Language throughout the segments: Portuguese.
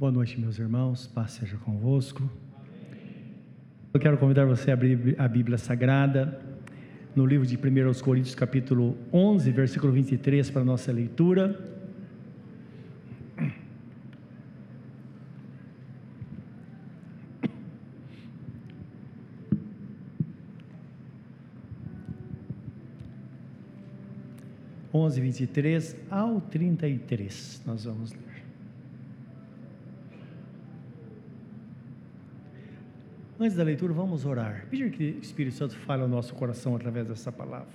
Boa noite, meus irmãos. Paz seja convosco. Eu quero convidar você a abrir a Bíblia Sagrada no livro de 1 Coríntios, capítulo 11, versículo 23, para a nossa leitura. Onze, vinte e três ao trinta e três, nós vamos ler. Antes da leitura, vamos orar. Pedir que o Espírito Santo fale ao nosso coração através dessa palavra.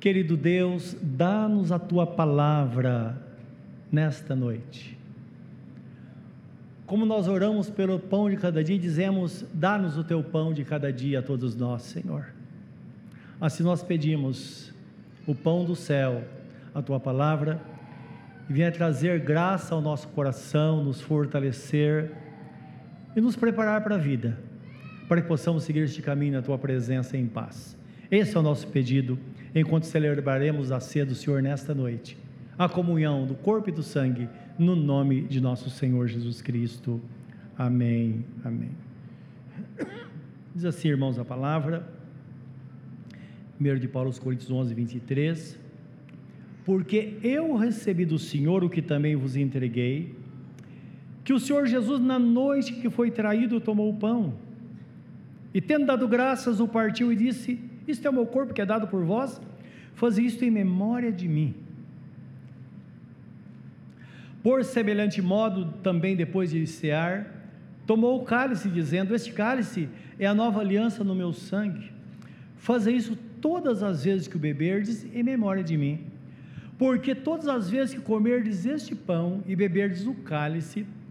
Querido Deus, dá-nos a tua palavra nesta noite. Como nós oramos pelo pão de cada dia, dizemos: dá-nos o teu pão de cada dia a todos nós, Senhor. Assim nós pedimos o pão do céu, a tua palavra, e venha trazer graça ao nosso coração, nos fortalecer e nos preparar para a vida, para que possamos seguir este caminho na tua presença em paz. Esse é o nosso pedido, enquanto celebraremos a ceia do Senhor nesta noite, a comunhão do corpo e do sangue, no nome de nosso Senhor Jesus Cristo. Amém. Amém. Diz assim, irmãos, a palavra, 1 de Paulo aos Coríntios 11, 23. Porque eu recebi do Senhor o que também vos entreguei, que o Senhor Jesus, na noite que foi traído, tomou o pão e, tendo dado graças, o partiu e disse: Isto é o meu corpo que é dado por vós, fazei isto em memória de mim. Por semelhante modo, também depois de cear, tomou o cálice, dizendo: Este cálice é a nova aliança no meu sangue. Fazei isso todas as vezes que o beberdes em memória de mim. Porque todas as vezes que comerdes este pão e beberdes o cálice,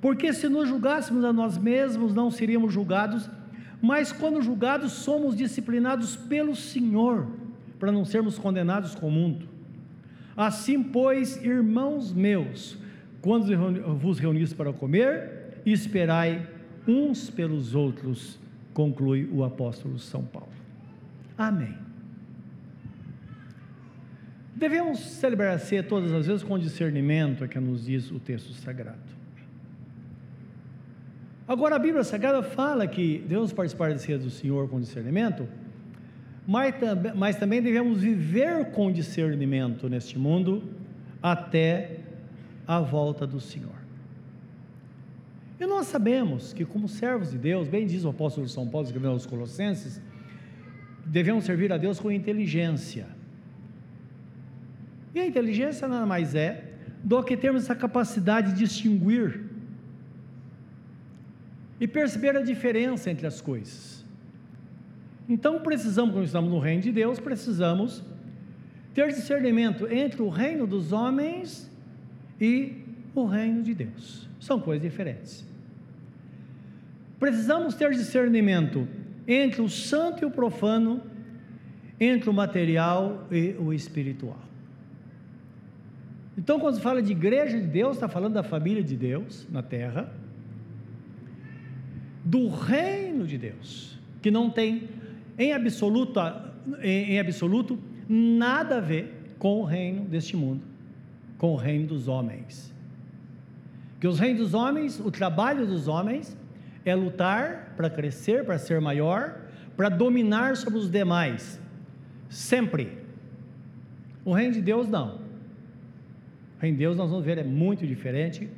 Porque se nos julgássemos a nós mesmos, não seríamos julgados, mas quando julgados, somos disciplinados pelo Senhor, para não sermos condenados com o mundo. Assim, pois, irmãos meus, quando vos reunis para comer, esperai uns pelos outros, conclui o apóstolo São Paulo. Amém. Devemos celebrar a ceia todas as vezes com discernimento, é que nos diz o texto sagrado. Agora, a Bíblia Sagrada fala que devemos participar da ceia do Senhor com discernimento, mas, mas também devemos viver com discernimento neste mundo até a volta do Senhor. E nós sabemos que, como servos de Deus, bem diz o apóstolo São Paulo, escrevendo aos Colossenses, devemos servir a Deus com inteligência. E a inteligência nada mais é do que termos essa capacidade de distinguir e perceber a diferença entre as coisas. Então precisamos, quando estamos no reino de Deus, precisamos ter discernimento entre o reino dos homens e o reino de Deus. São coisas diferentes. Precisamos ter discernimento entre o santo e o profano, entre o material e o espiritual. Então, quando se fala de igreja de Deus, está falando da família de Deus na terra do reino de Deus, que não tem em absoluto, em, em absoluto nada a ver com o reino deste mundo, com o reino dos homens. Que os reinos dos homens, o trabalho dos homens é lutar para crescer, para ser maior, para dominar sobre os demais, sempre. O reino de Deus não. O reino de Deus nós vamos ver é muito diferente.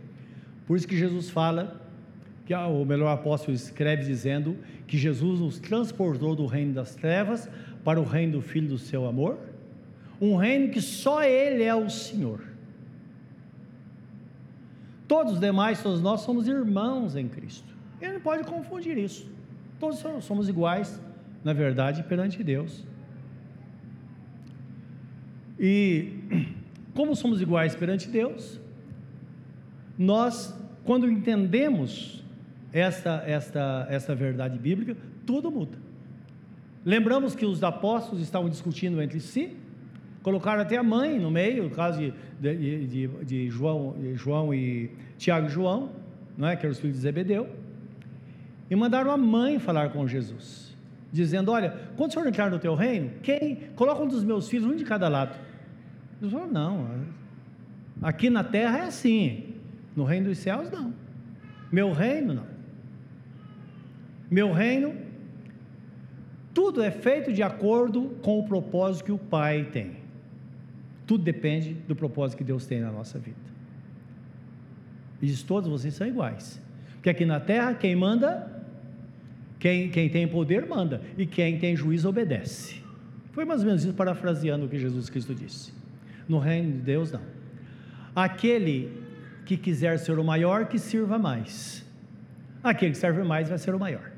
Por isso que Jesus fala que o melhor apóstolo escreve dizendo que Jesus nos transportou do reino das trevas para o reino do Filho do seu amor, um reino que só Ele é o Senhor. Todos os demais, todos nós somos irmãos em Cristo. Ele não pode confundir isso. Todos somos iguais, na verdade, perante Deus. E como somos iguais perante Deus, nós, quando entendemos esta, esta, esta verdade bíblica, tudo muda. Lembramos que os apóstolos estavam discutindo entre si, colocaram até a mãe no meio, no caso de, de, de, de João, João e Tiago e João, não é? que eram os filhos de Zebedeu, e mandaram a mãe falar com Jesus, dizendo: Olha, quando o senhor entrar no teu reino, quem? Coloca um dos meus filhos, um de cada lado. Jesus falou: Não, aqui na terra é assim, no reino dos céus não. Meu reino não. Meu reino, tudo é feito de acordo com o propósito que o Pai tem. Tudo depende do propósito que Deus tem na nossa vida. E diz: todos vocês são iguais. Porque aqui na terra, quem manda, quem, quem tem poder manda, e quem tem juízo obedece. Foi mais ou menos isso, parafraseando o que Jesus Cristo disse. No reino de Deus, não. Aquele que quiser ser o maior, que sirva mais. Aquele que serve mais vai ser o maior.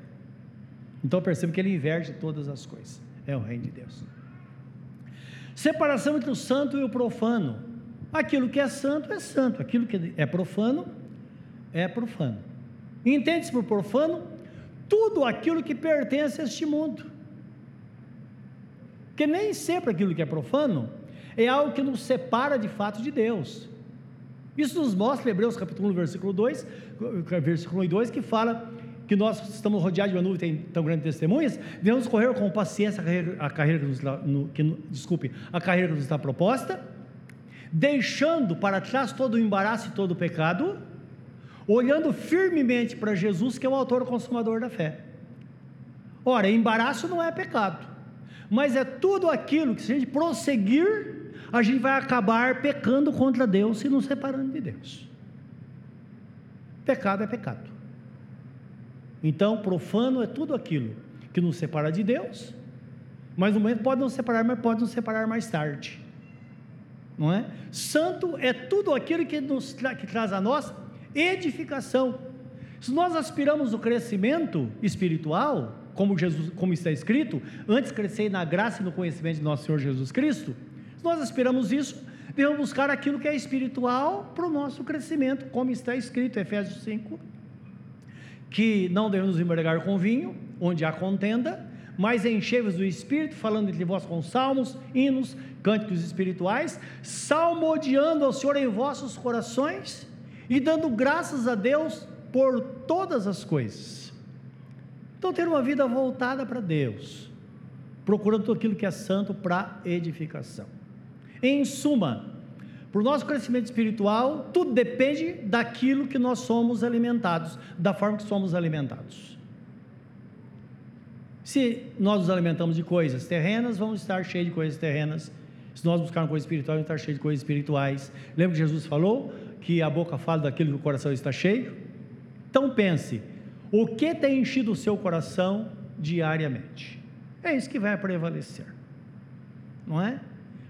Então perceba que ele inverte todas as coisas. É o reino de Deus. Separação entre o santo e o profano. Aquilo que é santo é santo, aquilo que é profano é profano. Entende-se por profano? Tudo aquilo que pertence a este mundo. Porque nem sempre aquilo que é profano é algo que nos separa de fato de Deus. Isso nos mostra Hebreus capítulo 1, versículo 2, versículo 1 e 2, que fala que nós estamos rodeados de uma nuvem tão grandes testemunhas, devemos correr com paciência a carreira, que, nos, no, que, desculpe, a carreira que nos está proposta, deixando para trás todo o embaraço e todo o pecado, olhando firmemente para Jesus, que é o autor consumador da fé. Ora, embaraço não é pecado, mas é tudo aquilo que se a gente prosseguir a gente vai acabar pecando contra Deus e nos separando de Deus. Pecado é pecado. Então, profano é tudo aquilo que nos separa de Deus, mas no momento pode nos separar, mas pode nos separar mais tarde. Não é? Santo é tudo aquilo que, nos tra que traz a nós edificação. Se nós aspiramos o crescimento espiritual, como, Jesus, como está escrito, antes crescer na graça e no conhecimento de nosso Senhor Jesus Cristo, se nós esperamos isso, devemos buscar aquilo que é espiritual para o nosso crescimento, como está escrito Efésios 5, que não devemos embriagar com vinho, onde há contenda, mas enchei-vos do Espírito, falando entre vós com salmos, hinos, cânticos espirituais, salmodiando ao Senhor em vossos corações e dando graças a Deus por todas as coisas. Então, ter uma vida voltada para Deus, procurando tudo aquilo que é santo para edificação. Em suma, para o nosso crescimento espiritual, tudo depende daquilo que nós somos alimentados, da forma que somos alimentados. Se nós nos alimentamos de coisas terrenas, vamos estar cheios de coisas terrenas. Se nós buscarmos coisas espirituais, vamos estar cheios de coisas espirituais. Lembra que Jesus falou que a boca fala daquilo que o coração está cheio? Então pense, o que tem enchido o seu coração diariamente? É isso que vai prevalecer, não é?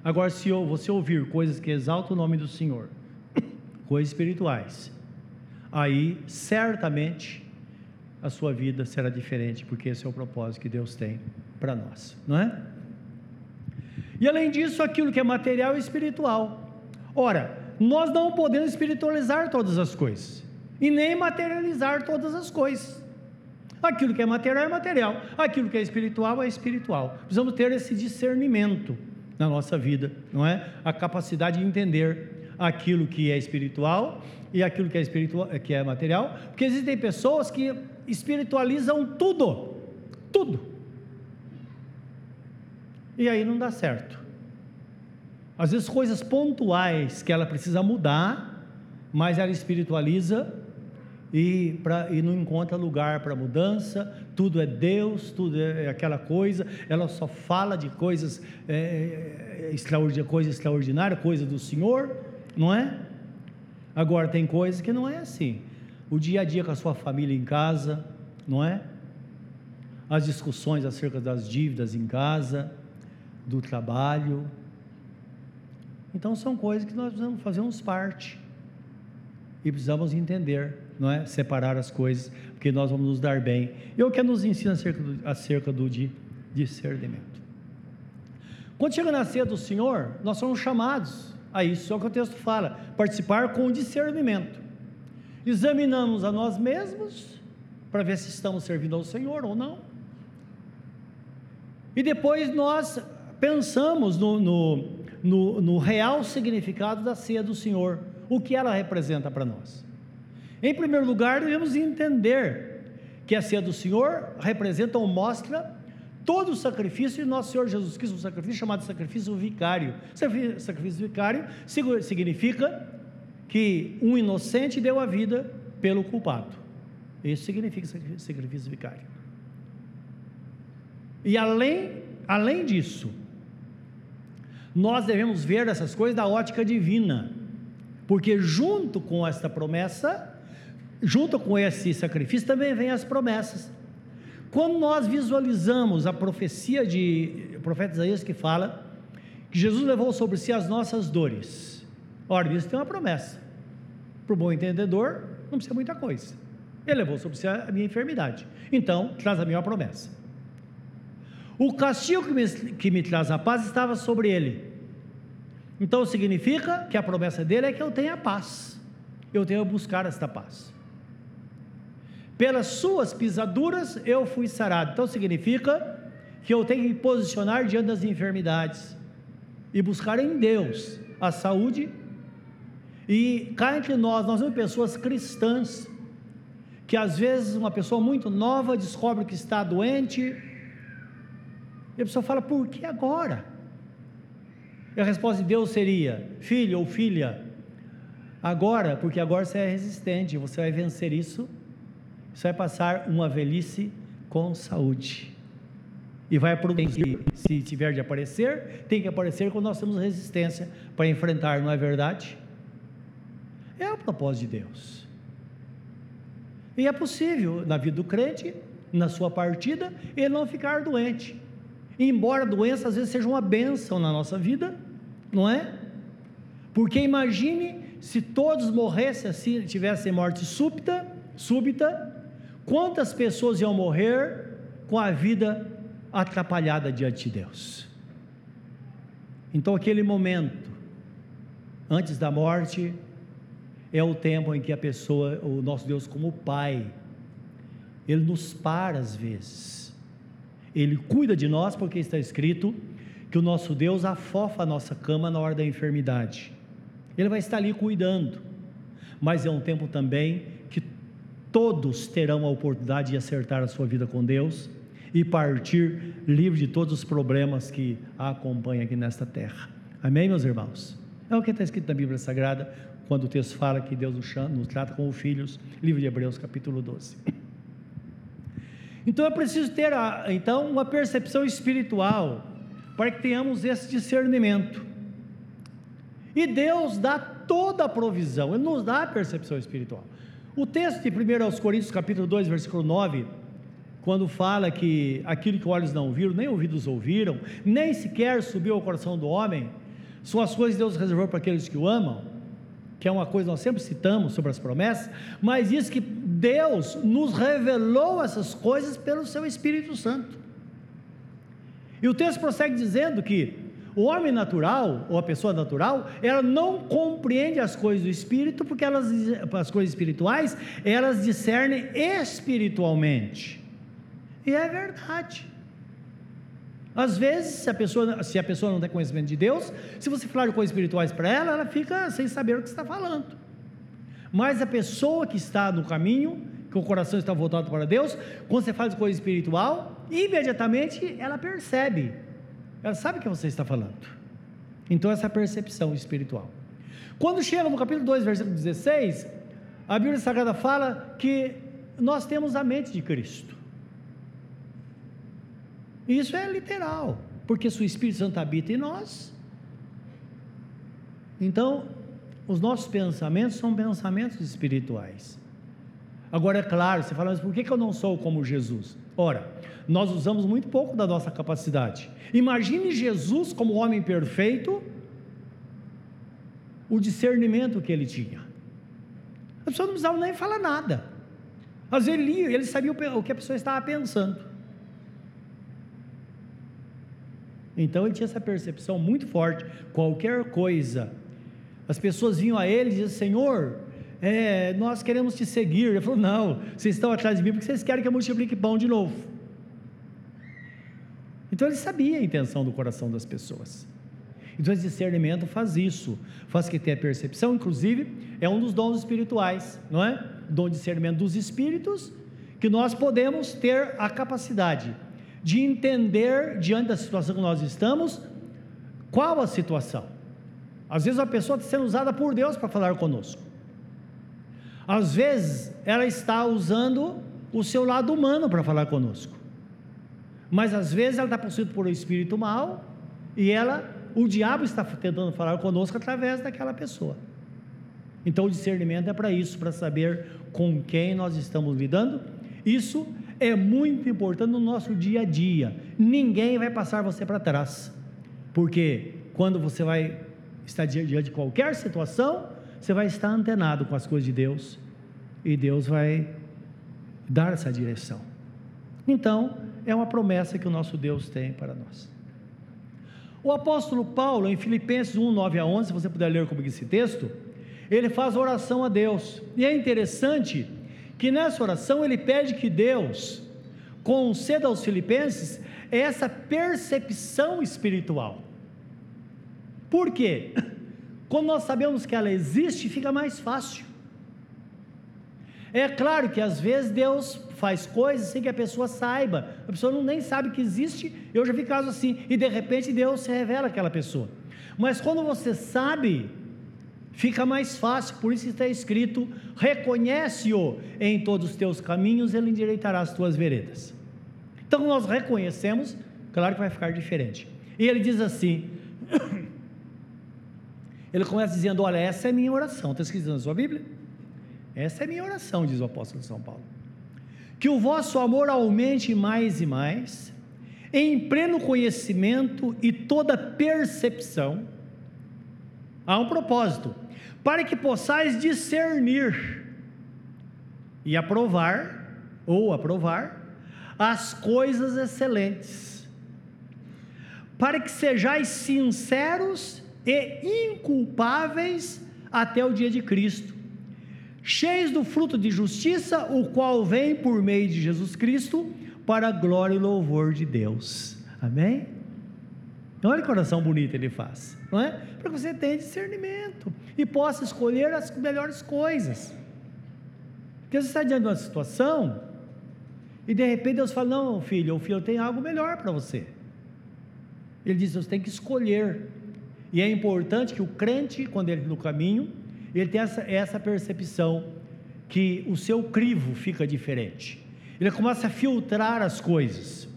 Agora, se você ouvir coisas que exaltam o nome do Senhor, coisas espirituais, aí certamente a sua vida será diferente, porque esse é o propósito que Deus tem para nós, não é? E além disso, aquilo que é material e espiritual. Ora, nós não podemos espiritualizar todas as coisas e nem materializar todas as coisas. Aquilo que é material é material, aquilo que é espiritual é espiritual. Precisamos ter esse discernimento na nossa vida, não é? A capacidade de entender aquilo que é espiritual e aquilo que é espiritual, que é material, porque existem pessoas que espiritualizam tudo, tudo. E aí não dá certo. Às vezes coisas pontuais que ela precisa mudar, mas ela espiritualiza e, pra, e não encontra lugar para mudança, tudo é Deus, tudo é aquela coisa, ela só fala de coisas é, é, extraordinárias, coisa extraordinária, coisa do Senhor, não é? Agora tem coisas que não é assim. O dia a dia com a sua família em casa, não é? As discussões acerca das dívidas em casa, do trabalho. Então são coisas que nós precisamos fazermos parte e precisamos entender não é? Separar as coisas, porque nós vamos nos dar bem. E o que nos ensina acerca do, acerca do discernimento. Quando chega na ceia do Senhor, nós somos chamados a isso, só que o texto fala, participar com discernimento. Examinamos a nós mesmos para ver se estamos servindo ao Senhor ou não. E depois nós pensamos no, no, no, no real significado da ceia do Senhor, o que ela representa para nós. Em primeiro lugar, devemos entender que a ceia do Senhor representa ou mostra todo o sacrifício de nosso Senhor Jesus Cristo, um sacrifício chamado sacrifício vicário. Sacrifício vicário significa que um inocente deu a vida pelo culpado. Isso significa sacrifício vicário. E além, além disso, nós devemos ver essas coisas da ótica divina, porque junto com esta promessa, junto com esse sacrifício, também vem as promessas. Quando nós visualizamos a profecia de profeta Isaías que fala que Jesus levou sobre si as nossas dores, ora, isso tem uma promessa. Para o bom entendedor, não precisa muita coisa. Ele levou sobre si a minha enfermidade. Então, traz a minha promessa. O castigo que me, que me traz a paz estava sobre ele. Então significa que a promessa dele é que eu tenha paz. Eu tenho a buscar esta paz. Pelas suas pisaduras eu fui sarado. Então significa que eu tenho que me posicionar diante das enfermidades e buscar em Deus a saúde. E cá entre nós, nós somos pessoas cristãs que às vezes uma pessoa muito nova descobre que está doente e a pessoa fala: por que agora? E a resposta de Deus seria: filho ou filha, agora, porque agora você é resistente, você vai vencer isso, você vai passar uma velhice com saúde. E vai produzir, se tiver de aparecer, tem que aparecer quando nós temos resistência para enfrentar, não é verdade? É o propósito de Deus. E é possível, na vida do crente, na sua partida, ele não ficar doente. Embora a doença às vezes seja uma bênção na nossa vida, não é? Porque imagine se todos morressem assim, tivessem morte súbita, súbita, quantas pessoas iam morrer com a vida atrapalhada diante de Deus? Então, aquele momento, antes da morte, é o tempo em que a pessoa, o nosso Deus, como Pai, Ele nos para às vezes ele cuida de nós porque está escrito que o nosso Deus afofa a nossa cama na hora da enfermidade. Ele vai estar ali cuidando. Mas é um tempo também todos terão a oportunidade de acertar a sua vida com Deus e partir livre de todos os problemas que a acompanham aqui nesta terra. Amém, meus irmãos? É o que está escrito na Bíblia Sagrada, quando o texto fala que Deus nos, chama, nos trata como filhos, livro de Hebreus, capítulo 12. Então é preciso ter então uma percepção espiritual para que tenhamos esse discernimento. E Deus dá toda a provisão, Ele nos dá a percepção espiritual. O texto de 1 aos Coríntios, capítulo 2, versículo 9, quando fala que aquilo que olhos não viram, nem ouvidos ouviram, nem sequer subiu ao coração do homem, são as coisas que Deus reservou para aqueles que o amam, que é uma coisa que nós sempre citamos sobre as promessas, mas diz que Deus nos revelou essas coisas pelo seu Espírito Santo. E o texto prossegue dizendo que o homem natural, ou a pessoa natural, ela não compreende as coisas do espírito, porque elas, as coisas espirituais, elas discernem espiritualmente. E é verdade. Às vezes, se a pessoa, se a pessoa não tem conhecimento de Deus, se você falar de coisas espirituais para ela, ela fica sem saber o que está falando. Mas a pessoa que está no caminho, que o coração está voltado para Deus, quando você fala de coisa espiritual, imediatamente ela percebe, ela sabe o que você está falando. Então, essa é a percepção espiritual. Quando chega no capítulo 2, versículo 16, a Bíblia Sagrada fala que nós temos a mente de Cristo. Isso é literal, porque se o Espírito Santo habita em nós, então os nossos pensamentos são pensamentos espirituais. Agora, é claro, você fala, mas por que, eu não sou como Jesus? Ora, nós usamos muito pouco da nossa capacidade. Imagine Jesus como homem perfeito, o discernimento que ele tinha. A pessoa não precisava nem falar nada. Às vezes ele lia, ele sabia o que a pessoa estava pensando. Então ele tinha essa percepção muito forte. Qualquer coisa as pessoas vinham a ele e diziam: Senhor, é, nós queremos te seguir. Ele falou: Não, vocês estão atrás de mim porque vocês querem que eu multiplique pão de novo. Então ele sabia a intenção do coração das pessoas. Então esse discernimento faz isso, faz que tenha percepção, inclusive é um dos dons espirituais, não é? Dom de discernimento dos espíritos, que nós podemos ter a capacidade de entender diante da situação que nós estamos, qual a situação. Às vezes a pessoa está sendo usada por Deus para falar conosco. Às vezes ela está usando o seu lado humano para falar conosco. Mas às vezes ela está possuída por um espírito mal e ela, o diabo está tentando falar conosco através daquela pessoa. Então o discernimento é para isso, para saber com quem nós estamos lidando. Isso é muito importante no nosso dia a dia. Ninguém vai passar você para trás. Porque quando você vai estar diante de qualquer situação, você vai estar antenado com as coisas de Deus e Deus vai dar essa direção. Então, é uma promessa que o nosso Deus tem para nós. O apóstolo Paulo, em Filipenses 1, 9 a 11, se você puder ler comigo esse texto, ele faz oração a Deus. E é interessante que nessa oração ele pede que Deus conceda aos filipenses essa percepção espiritual. Por quê? Quando nós sabemos que ela existe, fica mais fácil. É claro que às vezes Deus faz coisas sem que a pessoa saiba, a pessoa não nem sabe que existe. Eu já vi casos assim, e de repente Deus se revela àquela pessoa. Mas quando você sabe, fica mais fácil, por isso está escrito: reconhece-o em todos os teus caminhos, ele endireitará as tuas veredas. Então nós reconhecemos, claro que vai ficar diferente. E ele diz assim: ele começa dizendo: Olha, essa é minha oração. Está escrito na sua Bíblia? Essa é minha oração, diz o apóstolo São Paulo. Que o vosso amor aumente mais e mais, em pleno conhecimento e toda percepção. Há um propósito, para que possais discernir e aprovar, ou aprovar, as coisas excelentes, para que sejais sinceros e inculpáveis até o dia de Cristo, cheios do fruto de justiça, o qual vem por meio de Jesus Cristo, para a glória e louvor de Deus. Amém? Olha que oração bonita ele faz, não é? Para que você tenha discernimento e possa escolher as melhores coisas. Porque você está diante de uma situação e de repente Deus fala: Não, filho, o filho tem algo melhor para você. Ele diz: Você tem que escolher e é importante que o crente, quando ele no caminho, ele tenha essa, essa percepção que o seu crivo fica diferente. Ele começa a filtrar as coisas.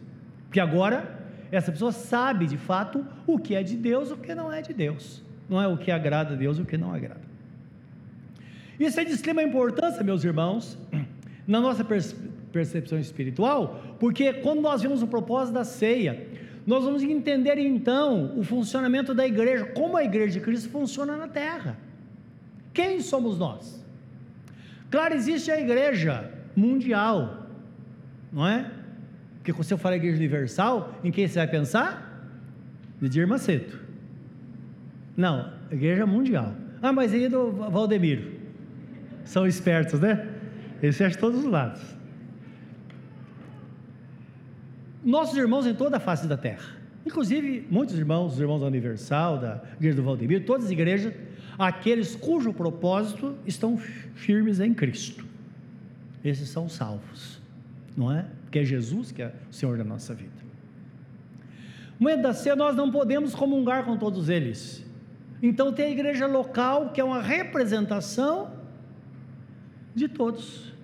Porque agora essa pessoa sabe de fato o que é de Deus, o que não é de Deus. Não é o que agrada a Deus, o que não agrada. Isso é de extrema importância, meus irmãos, na nossa percepção espiritual, porque quando nós vemos o propósito da ceia, nós vamos entender então o funcionamento da igreja, como a igreja de Cristo funciona na terra. Quem somos nós? Claro, existe a igreja mundial, não é? Porque quando você fala igreja universal, em quem você vai pensar? Edir Macedo. Não, igreja mundial. Ah, mas aí do Valdemiro. São espertos, né? Eles fecham todos os lados nossos irmãos em toda a face da terra, inclusive muitos irmãos, os irmãos da Universal, da Igreja do Valdemiro, todas as igrejas, aqueles cujo propósito estão firmes em Cristo. Esses são salvos, não é? Porque é Jesus que é o Senhor da nossa vida. Momento da ceia, nós não podemos comungar com todos eles. Então tem a igreja local, que é uma representação de todos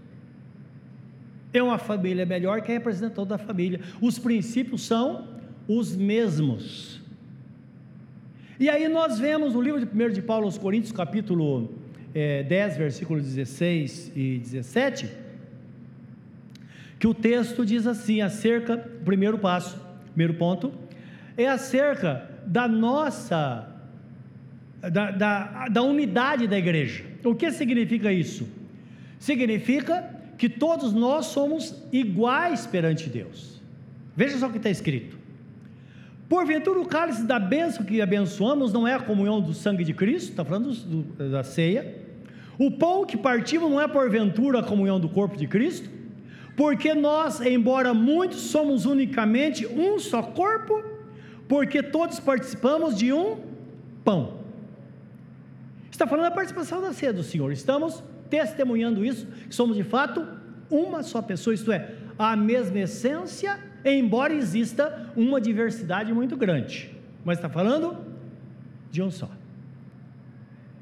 é uma família melhor que representa toda a família. Os princípios são os mesmos. E aí nós vemos no livro de 1 de Paulo aos Coríntios, capítulo é, 10, versículos 16 e 17, que o texto diz assim, acerca, primeiro passo, primeiro ponto, é acerca da nossa, da, da, da unidade da igreja. O que significa isso? Significa que todos nós somos iguais perante Deus. Veja só o que está escrito. Porventura o cálice da bênção que abençoamos não é a comunhão do sangue de Cristo, está falando do, da ceia. O pão que partimos não é porventura a comunhão do corpo de Cristo? Porque nós, embora muitos, somos unicamente um só corpo, porque todos participamos de um pão. Está falando da participação da ceia do Senhor. Estamos testemunhando isso, que somos de fato uma só pessoa, isto é, a mesma essência, embora exista uma diversidade muito grande. Mas está falando de um só.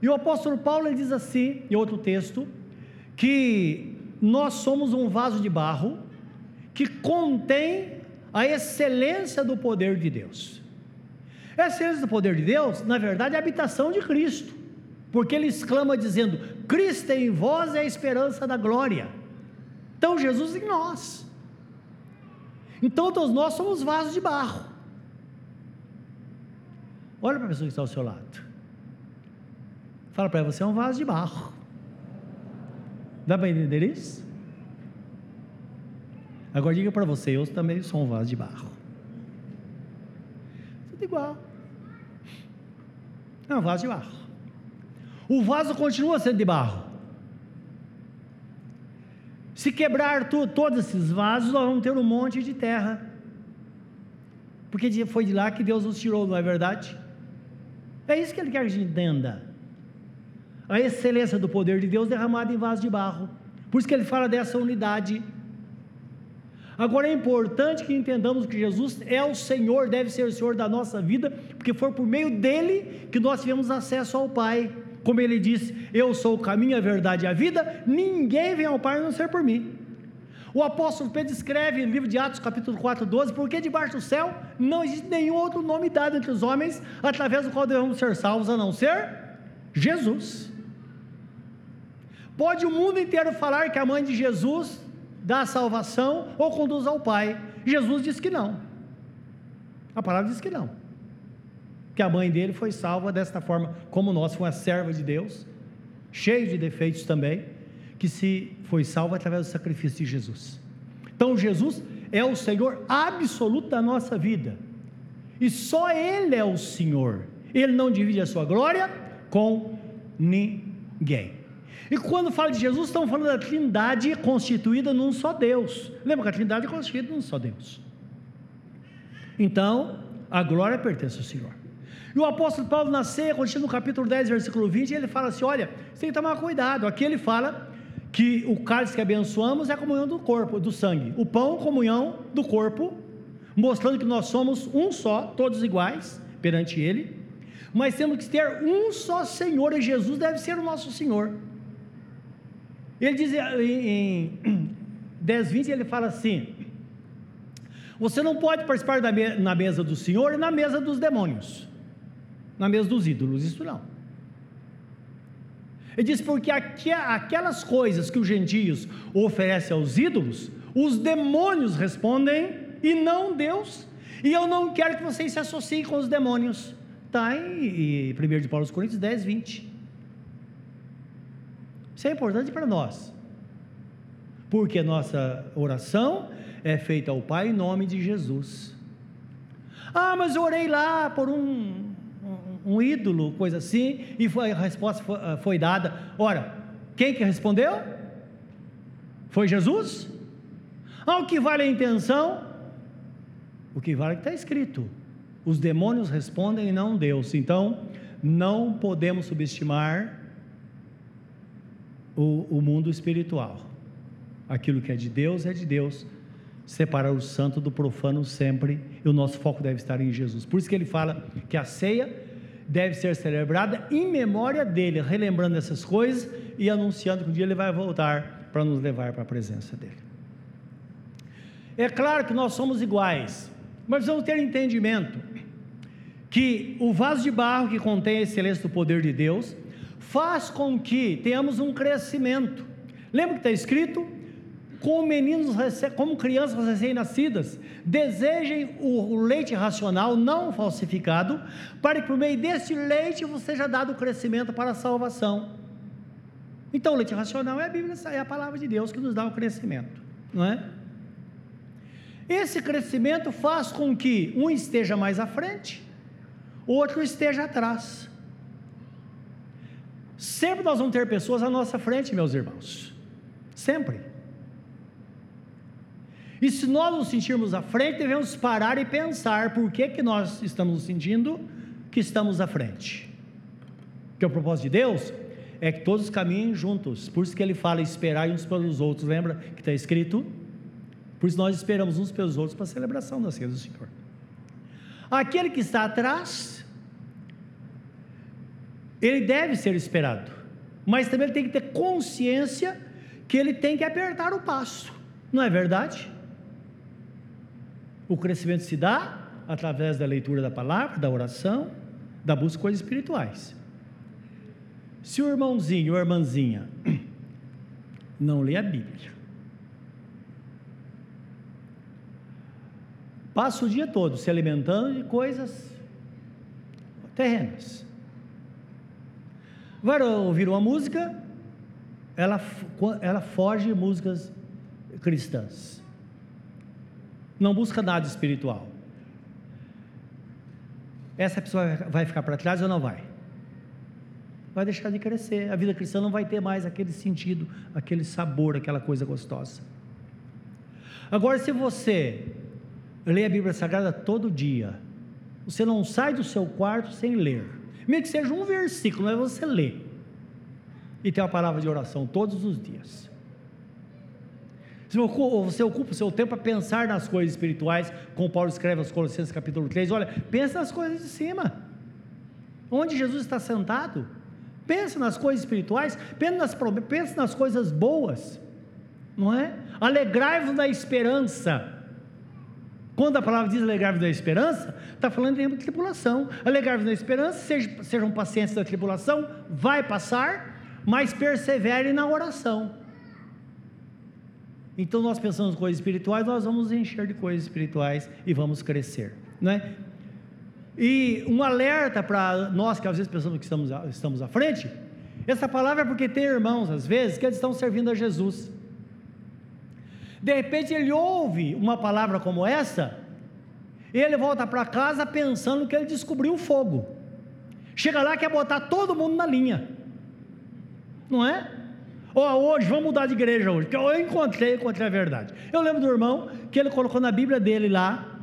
E o apóstolo Paulo ele diz assim, em outro texto, que nós somos um vaso de barro que contém a excelência do poder de Deus. A excelência do poder de Deus, na verdade, é a habitação de Cristo, porque ele exclama dizendo: Cristo em vós é a esperança da glória. Então, Jesus em nós. Então, todos nós somos vasos de barro. Olha para a pessoa que está ao seu lado. Fala para ela, você é um vaso de barro. Dá para entender isso? Agora diga para você, eu também sou um vaso de barro. Tudo igual. É um vaso de barro. O vaso continua sendo de barro. Se quebrar tu, todos esses vasos, nós vamos ter um monte de terra. Porque foi de lá que Deus nos tirou, não é verdade? É isso que Ele quer que a gente entenda a excelência do poder de Deus derramado em vaso de barro. Por isso que ele fala dessa unidade. Agora é importante que entendamos que Jesus é o Senhor, deve ser o Senhor da nossa vida, porque foi por meio dele que nós tivemos acesso ao Pai. Como ele disse: Eu sou o caminho, a verdade e a vida, ninguém vem ao Pai a não ser por mim. O apóstolo Pedro escreve no livro de Atos, capítulo 4, 12: Porque debaixo do céu não existe nenhum outro nome dado entre os homens, através do qual devemos ser salvos, a não ser Jesus. Pode o mundo inteiro falar que a mãe de Jesus dá a salvação ou conduz ao Pai. Jesus diz que não. A palavra diz que não. Que a mãe dele foi salva desta forma, como nós, foi uma serva de Deus, cheia de defeitos também, que se foi salva através do sacrifício de Jesus. Então Jesus é o Senhor absoluto da nossa vida. E só Ele é o Senhor. Ele não divide a sua glória com ninguém. E quando fala de Jesus, estamos falando da Trindade constituída num só Deus. Lembra que a Trindade é constituída num só Deus. Então, a glória pertence ao Senhor. E o apóstolo Paulo na ceia, continua no capítulo 10, versículo 20, ele fala assim: olha, você tem que tomar cuidado. Aqui ele fala que o cálice que abençoamos é a comunhão do corpo, do sangue. O pão, comunhão do corpo, mostrando que nós somos um só, todos iguais perante ele. Mas temos que ter um só Senhor, e Jesus deve ser o nosso Senhor. Ele diz em, 10, 20, ele fala assim: Você não pode participar da na mesa do Senhor e na mesa dos demônios, na mesa dos ídolos, isso não. Ele diz: Porque aquelas coisas que os gentios oferecem aos ídolos, os demônios respondem e não Deus. E eu não quero que vocês se associem com os demônios. Está em 1 de Paulo aos Coríntios 10, 20. Isso é importante para nós, porque nossa oração é feita ao Pai em nome de Jesus. Ah, mas eu orei lá por um, um, ídolo, coisa assim, e foi, a resposta foi, ah, foi dada. Ora, quem que respondeu? Foi Jesus? Ah, o que vale a intenção? O que vale é que está escrito. Os demônios respondem e não Deus. Então, não podemos subestimar o, o mundo espiritual. Aquilo que é de Deus é de Deus. Separar o santo do profano sempre, e o nosso foco deve estar em Jesus. Por isso que ele fala que a ceia deve ser celebrada em memória dele, relembrando essas coisas e anunciando que um dia ele vai voltar para nos levar para a presença dele. É claro que nós somos iguais, mas vamos ter entendimento que o vaso de barro que contém a excelência do poder de Deus faz com que tenhamos um crescimento. Lembra que está escrito? Como meninos, como crianças recém-nascidas, desejem o leite racional, não falsificado, para que por meio deste leite você seja dado o crescimento para a salvação. Então, o leite racional é a Bíblia, é a palavra de Deus que nos dá o crescimento, não é? Esse crescimento faz com que um esteja mais à frente, outro esteja atrás. Sempre nós vamos ter pessoas à nossa frente, meus irmãos. Sempre. E se nós nos sentirmos à frente, devemos parar e pensar por que, que nós estamos sentindo que estamos à frente. Que o propósito de Deus é que todos caminhem juntos. Por isso que ele fala esperar uns pelos outros. Lembra que está escrito? Por isso nós esperamos uns pelos outros para a celebração da ceia do Senhor. Aquele que está atrás, ele deve ser esperado, mas também ele tem que ter consciência que ele tem que apertar o passo, não é verdade? O crescimento se dá através da leitura da palavra, da oração, da busca de coisas espirituais. Se o irmãozinho ou a irmãzinha não lê a Bíblia, passa o dia todo se alimentando de coisas terrenas. Vai ouvir uma música, ela, ela foge de músicas cristãs. Não busca nada espiritual. Essa pessoa vai ficar para trás ou não vai? Vai deixar de crescer. A vida cristã não vai ter mais aquele sentido, aquele sabor, aquela coisa gostosa. Agora, se você lê a Bíblia Sagrada todo dia, você não sai do seu quarto sem ler, mesmo que seja um versículo, mas você lê, e tem uma palavra de oração todos os dias. Você ocupa o seu tempo a pensar nas coisas espirituais, como Paulo escreve aos Colossenses capítulo 3, olha, pensa nas coisas de cima. Onde Jesus está sentado, pensa nas coisas espirituais, pensa nas, pensa nas coisas boas, não é? Alegrai-vos da esperança. Quando a palavra diz alegrai-vos da esperança, está falando de tribulação. Alegrai-vos da esperança, sejam, pacientes da tribulação, vai passar, mas persevere na oração. Então nós pensamos coisas espirituais, nós vamos encher de coisas espirituais e vamos crescer, não é? E um alerta para nós que às vezes pensamos que estamos, estamos à frente, essa palavra é porque tem irmãos, às vezes, que eles estão servindo a Jesus. De repente ele ouve uma palavra como essa, e ele volta para casa pensando que ele descobriu o fogo. Chega lá quer botar todo mundo na linha. Não é? Oh, hoje, vamos mudar de igreja hoje, porque eu encontrei, encontrei a verdade. Eu lembro do irmão que ele colocou na Bíblia dele lá,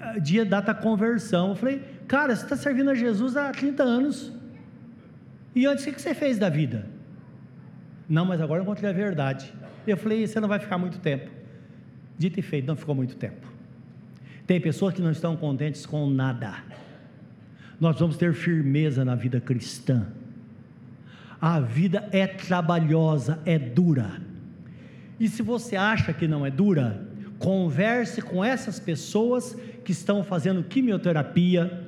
ah, dia data conversão. Eu falei, cara, você está servindo a Jesus há 30 anos. E antes, o que você fez da vida? Não, mas agora eu encontrei a verdade. Eu falei, você não vai ficar muito tempo. Dito e feito, não ficou muito tempo. Tem pessoas que não estão contentes com nada. Nós vamos ter firmeza na vida cristã a vida é trabalhosa, é dura. E se você acha que não é dura, converse com essas pessoas que estão fazendo quimioterapia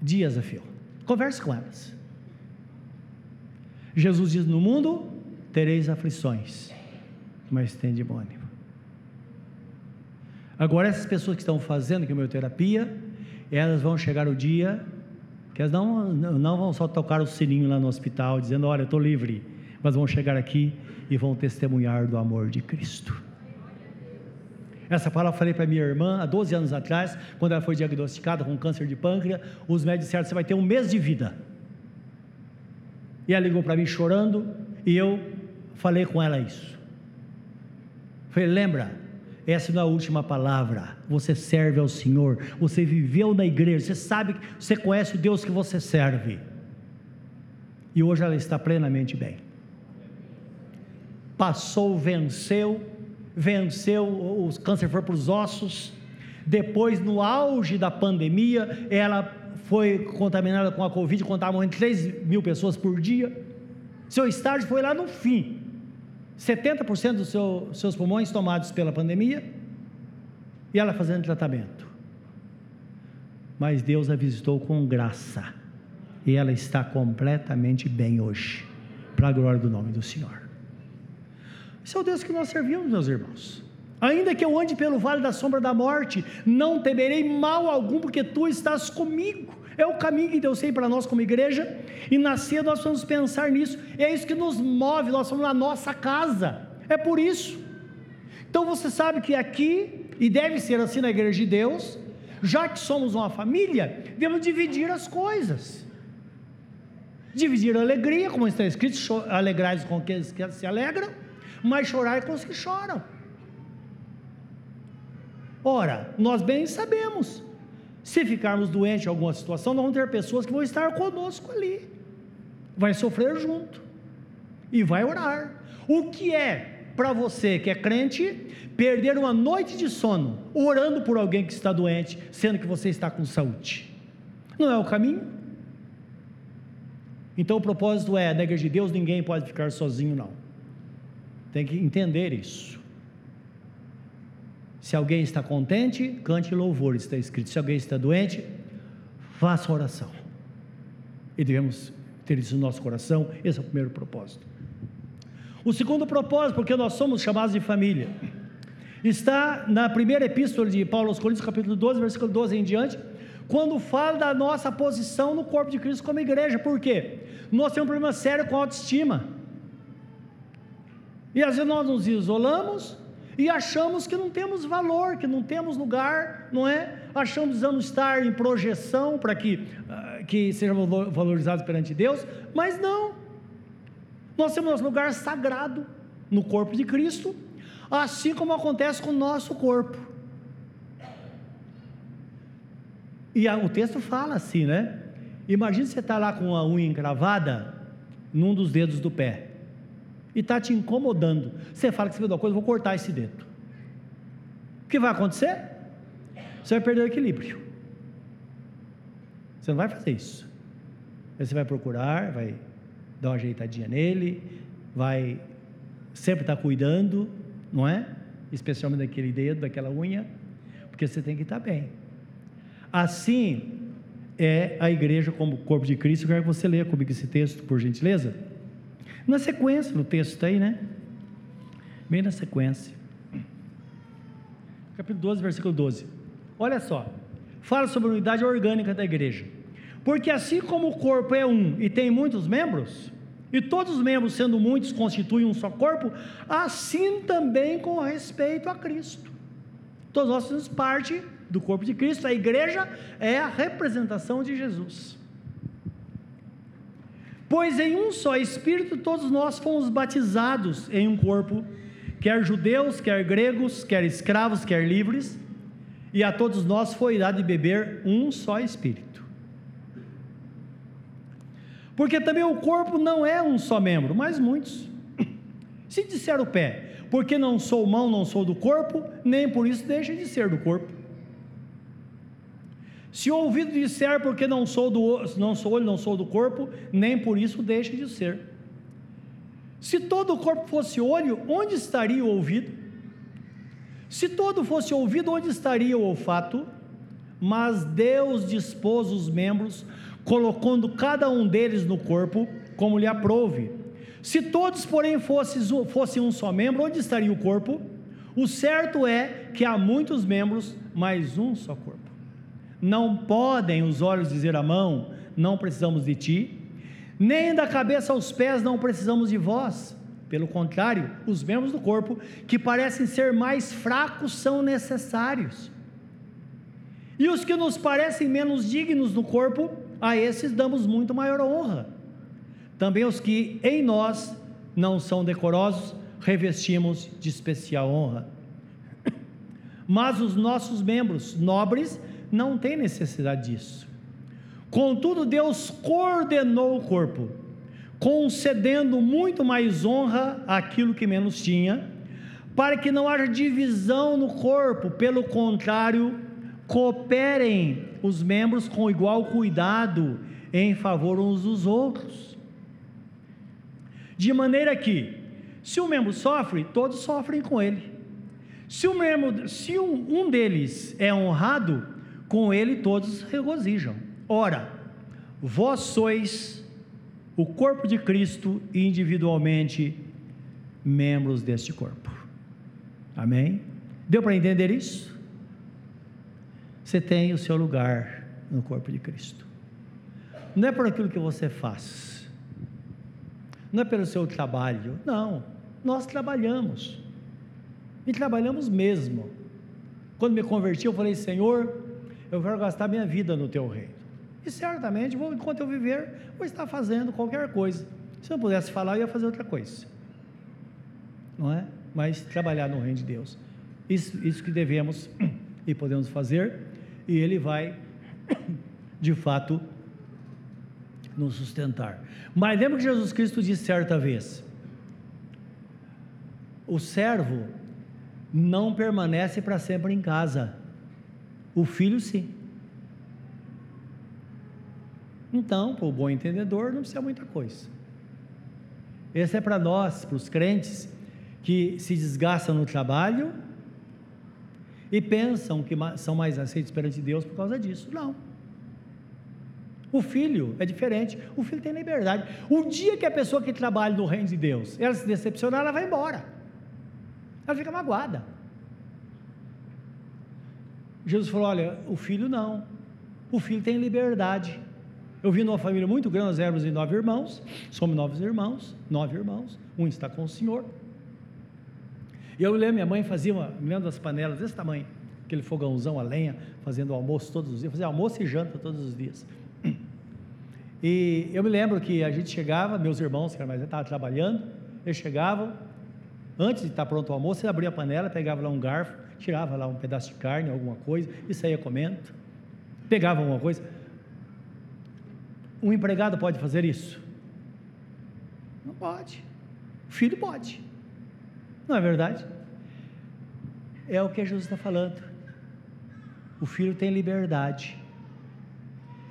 dias a fio. Converse com elas. Jesus diz: No mundo tereis aflições, mas tem de bom ânimo. Agora, essas pessoas que estão fazendo quimioterapia, elas vão chegar o dia que elas não, não vão só tocar o sininho lá no hospital, dizendo: Olha, eu estou livre, mas vão chegar aqui e vão testemunhar do amor de Cristo. Essa palavra eu falei para minha irmã há 12 anos atrás, quando ela foi diagnosticada com câncer de pâncreas. Os médicos disseram: Você vai ter um mês de vida. E ela ligou para mim chorando, e eu falei com ela isso. Falei: Lembra, essa não é a última palavra. Você serve ao Senhor. Você viveu na igreja. Você sabe, você conhece o Deus que você serve. E hoje ela está plenamente bem. Passou, venceu, venceu, o câncer foi para os ossos. Depois, no auge da pandemia, ela foi contaminada com a Covid, estava morrendo 3 mil pessoas por dia. Seu estágio foi lá no fim. 70% dos seu, seus pulmões tomados pela pandemia e ela fazendo tratamento. Mas Deus a visitou com graça e ela está completamente bem hoje, para a glória do nome do Senhor. Esse é o Deus que nós servimos, meus irmãos. Ainda que eu ande pelo vale da sombra da morte, não temerei mal algum, porque tu estás comigo. É o caminho que Deus tem para nós como igreja, e nascer nós vamos pensar nisso, é isso que nos move, nós somos na nossa casa, é por isso. Então você sabe que aqui, e deve ser assim na igreja de Deus, já que somos uma família, devemos dividir as coisas. Dividir a alegria, como está escrito, alegrais com aqueles que se alegram, mas chorar com os que choram. Ora, nós bem sabemos, se ficarmos doentes em alguma situação, não vão ter pessoas que vão estar conosco ali, vai sofrer junto e vai orar. O que é para você que é crente perder uma noite de sono orando por alguém que está doente, sendo que você está com saúde? Não é o caminho? Então o propósito é: na igreja de Deus ninguém pode ficar sozinho, não. Tem que entender isso. Se alguém está contente, cante louvor, está escrito. Se alguém está doente, faça oração. E devemos ter isso no nosso coração, esse é o primeiro propósito. O segundo propósito, porque nós somos chamados de família, está na primeira epístola de Paulo aos Coríntios, capítulo 12, versículo 12 em diante, quando fala da nossa posição no corpo de Cristo como igreja. Por quê? Nós temos um problema sério com a autoestima. E às vezes nós nos isolamos e achamos que não temos valor, que não temos lugar, não é? Achamos que estar em projeção para que, uh, que sejamos valorizados perante Deus, mas não. Nós temos nosso lugar sagrado no corpo de Cristo, assim como acontece com o nosso corpo. E o texto fala assim, né? Imagina você estar tá lá com a unha encravada num dos dedos do pé e está te incomodando. Você fala que você dar uma coisa, vou cortar esse dedo. O que vai acontecer? Você vai perder o equilíbrio. Você não vai fazer isso. Você vai procurar, vai dá uma ajeitadinha nele, vai sempre estar tá cuidando, não é? Especialmente daquele dedo, daquela unha, porque você tem que estar tá bem. Assim é a igreja como corpo de Cristo. Eu quero que você leia comigo esse texto, por gentileza. Na sequência, no texto aí, né? Bem na sequência. Capítulo 12, versículo 12. Olha só. Fala sobre a unidade orgânica da igreja. Porque assim como o corpo é um e tem muitos membros, e todos os membros, sendo muitos, constituem um só corpo, assim também com respeito a Cristo. Todos nós somos parte do corpo de Cristo, a igreja é a representação de Jesus. Pois em um só Espírito todos nós fomos batizados em um corpo, quer judeus, quer gregos, quer escravos, quer livres, e a todos nós foi dado de beber um só Espírito. Porque também o corpo não é um só membro, mas muitos. Se disser o pé, porque não sou mão, não sou do corpo, nem por isso deixa de ser do corpo. Se o ouvido disser, porque não sou do não sou olho, não sou do corpo, nem por isso deixa de ser. Se todo o corpo fosse olho, onde estaria o ouvido? Se todo fosse ouvido, onde estaria o olfato? Mas Deus dispôs os membros colocando cada um deles no corpo como lhe aprouve. Se todos, porém, fossem, fossem um só membro, onde estaria o corpo? O certo é que há muitos membros, mas um só corpo. Não podem os olhos dizer à mão: Não precisamos de ti, nem da cabeça aos pés não precisamos de vós. Pelo contrário, os membros do corpo que parecem ser mais fracos são necessários. E os que nos parecem menos dignos no corpo, a esses damos muito maior honra. Também os que em nós não são decorosos, revestimos de especial honra. Mas os nossos membros nobres não têm necessidade disso. Contudo, Deus coordenou o corpo, concedendo muito mais honra àquilo que menos tinha, para que não haja divisão no corpo, pelo contrário, cooperem os membros com igual cuidado em favor uns dos outros. De maneira que, se um membro sofre, todos sofrem com ele. Se, um, membro, se um, um deles é honrado, com ele todos regozijam. Ora, vós sois o corpo de Cristo individualmente membros deste corpo. Amém? Deu para entender isso? você tem o seu lugar no corpo de Cristo. Não é por aquilo que você faz, não é pelo seu trabalho, não. Nós trabalhamos, e trabalhamos mesmo. Quando me converti, eu falei: Senhor, eu quero gastar minha vida no teu reino. E certamente, vou, enquanto eu viver, vou estar fazendo qualquer coisa. Se eu pudesse falar, eu ia fazer outra coisa. Não é? Mas trabalhar no reino de Deus. Isso, isso que devemos e podemos fazer, e Ele vai, de fato, nos sustentar. Mas lembra que Jesus Cristo disse certa vez: o servo não permanece para sempre em casa, o filho sim. Então, para o bom entendedor, não precisa muita coisa. Esse é para nós, para os crentes que se desgastam no trabalho e pensam que são mais aceitos perante Deus por causa disso. Não. O filho é diferente. O filho tem liberdade. O dia que a pessoa que trabalha no reino de Deus, ela se decepcionar, ela vai embora. Ela fica magoada. Jesus falou: olha, o filho não. O filho tem liberdade. Eu vim numa família muito grande, nós éramos nove irmãos, somos nove irmãos, nove irmãos, um está com o Senhor. E eu lembro, minha mãe fazia, uma, me lembro das panelas desse tamanho, aquele fogãozão a lenha, fazendo almoço todos os dias, fazia almoço e janta todos os dias. E eu me lembro que a gente chegava, meus irmãos, que eram mais estavam trabalhando, eles chegavam, antes de estar pronto o almoço, ele abria a panela, pegava lá um garfo, tirava lá um pedaço de carne, alguma coisa, e saía comendo. Pegava alguma coisa. Um empregado pode fazer isso? Não pode. O filho pode. Não é verdade? É o que Jesus está falando. O filho tem liberdade.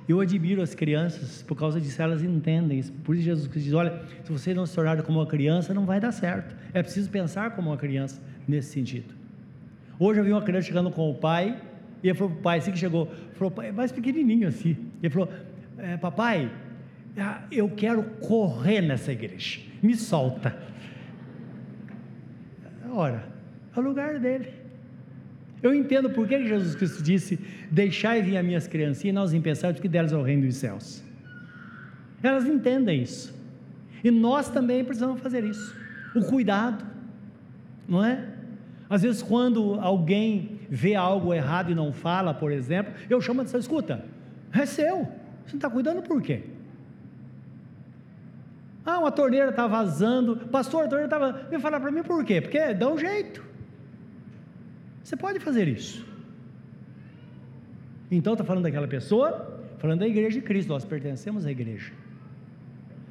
Eu admiro as crianças por causa disso, elas entendem isso. Por isso Jesus diz: olha, se você não se tornar como uma criança, não vai dar certo. É preciso pensar como uma criança nesse sentido. Hoje eu vi uma criança chegando com o pai, e ele falou para o pai, assim que chegou, falou, pai, mais pequenininho assim. Ele falou: é, papai, ah, eu quero correr nessa igreja, me solta. Ora, é o lugar dele. Eu entendo por que Jesus Cristo disse: Deixai vir as minhas criancinhas, nós pensar que delas é o reino dos céus. Elas entendem isso. E nós também precisamos fazer isso. O cuidado, não é? Às vezes, quando alguém vê algo errado e não fala, por exemplo, eu chamo a atenção: escuta, é seu, você não está cuidando por quê? Ah, uma torneira está vazando. Pastor, a torneira estava. Vem falar para mim por quê? Porque dá um jeito. Você pode fazer isso. Então está falando daquela pessoa, falando da igreja de Cristo. Nós pertencemos à igreja.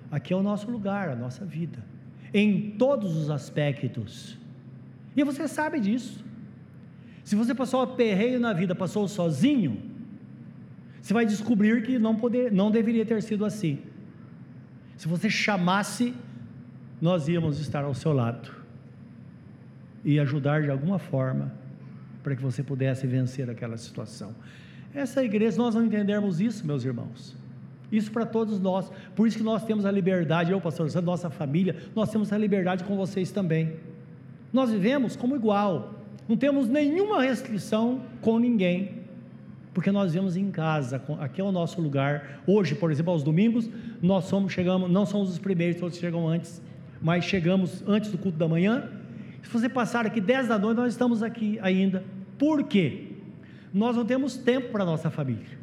Aqui é o nosso lugar, a nossa vida. Em todos os aspectos. E você sabe disso. Se você passou aperreio na vida, passou sozinho, você vai descobrir que não, poder, não deveria ter sido assim. Se você chamasse, nós íamos estar ao seu lado e ajudar de alguma forma para que você pudesse vencer aquela situação. Essa igreja, nós não entendermos isso, meus irmãos. Isso para todos nós. Por isso que nós temos a liberdade, eu, pastor nossa família, nós temos a liberdade com vocês também. Nós vivemos como igual. Não temos nenhuma restrição com ninguém porque nós vivemos em casa, aqui é o nosso lugar. Hoje, por exemplo, aos domingos, nós somos, chegamos, não somos os primeiros, todos chegam antes, mas chegamos antes do culto da manhã. Se você passar aqui 10 da noite, nós estamos aqui ainda. Por quê? Nós não temos tempo para a nossa família.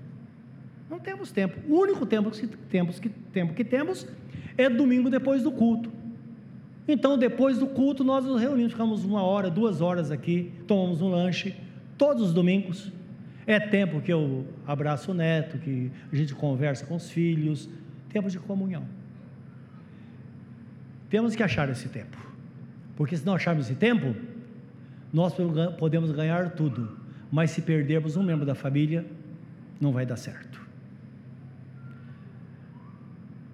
Não temos tempo. O único tempo que temos, que, tempo que temos é domingo depois do culto. Então, depois do culto, nós nos reunimos, ficamos uma hora, duas horas aqui, tomamos um lanche, todos os domingos é tempo que eu abraço o neto, que a gente conversa com os filhos, tempo de comunhão. Temos que achar esse tempo, porque se não acharmos esse tempo, nós podemos ganhar tudo, mas se perdermos um membro da família, não vai dar certo.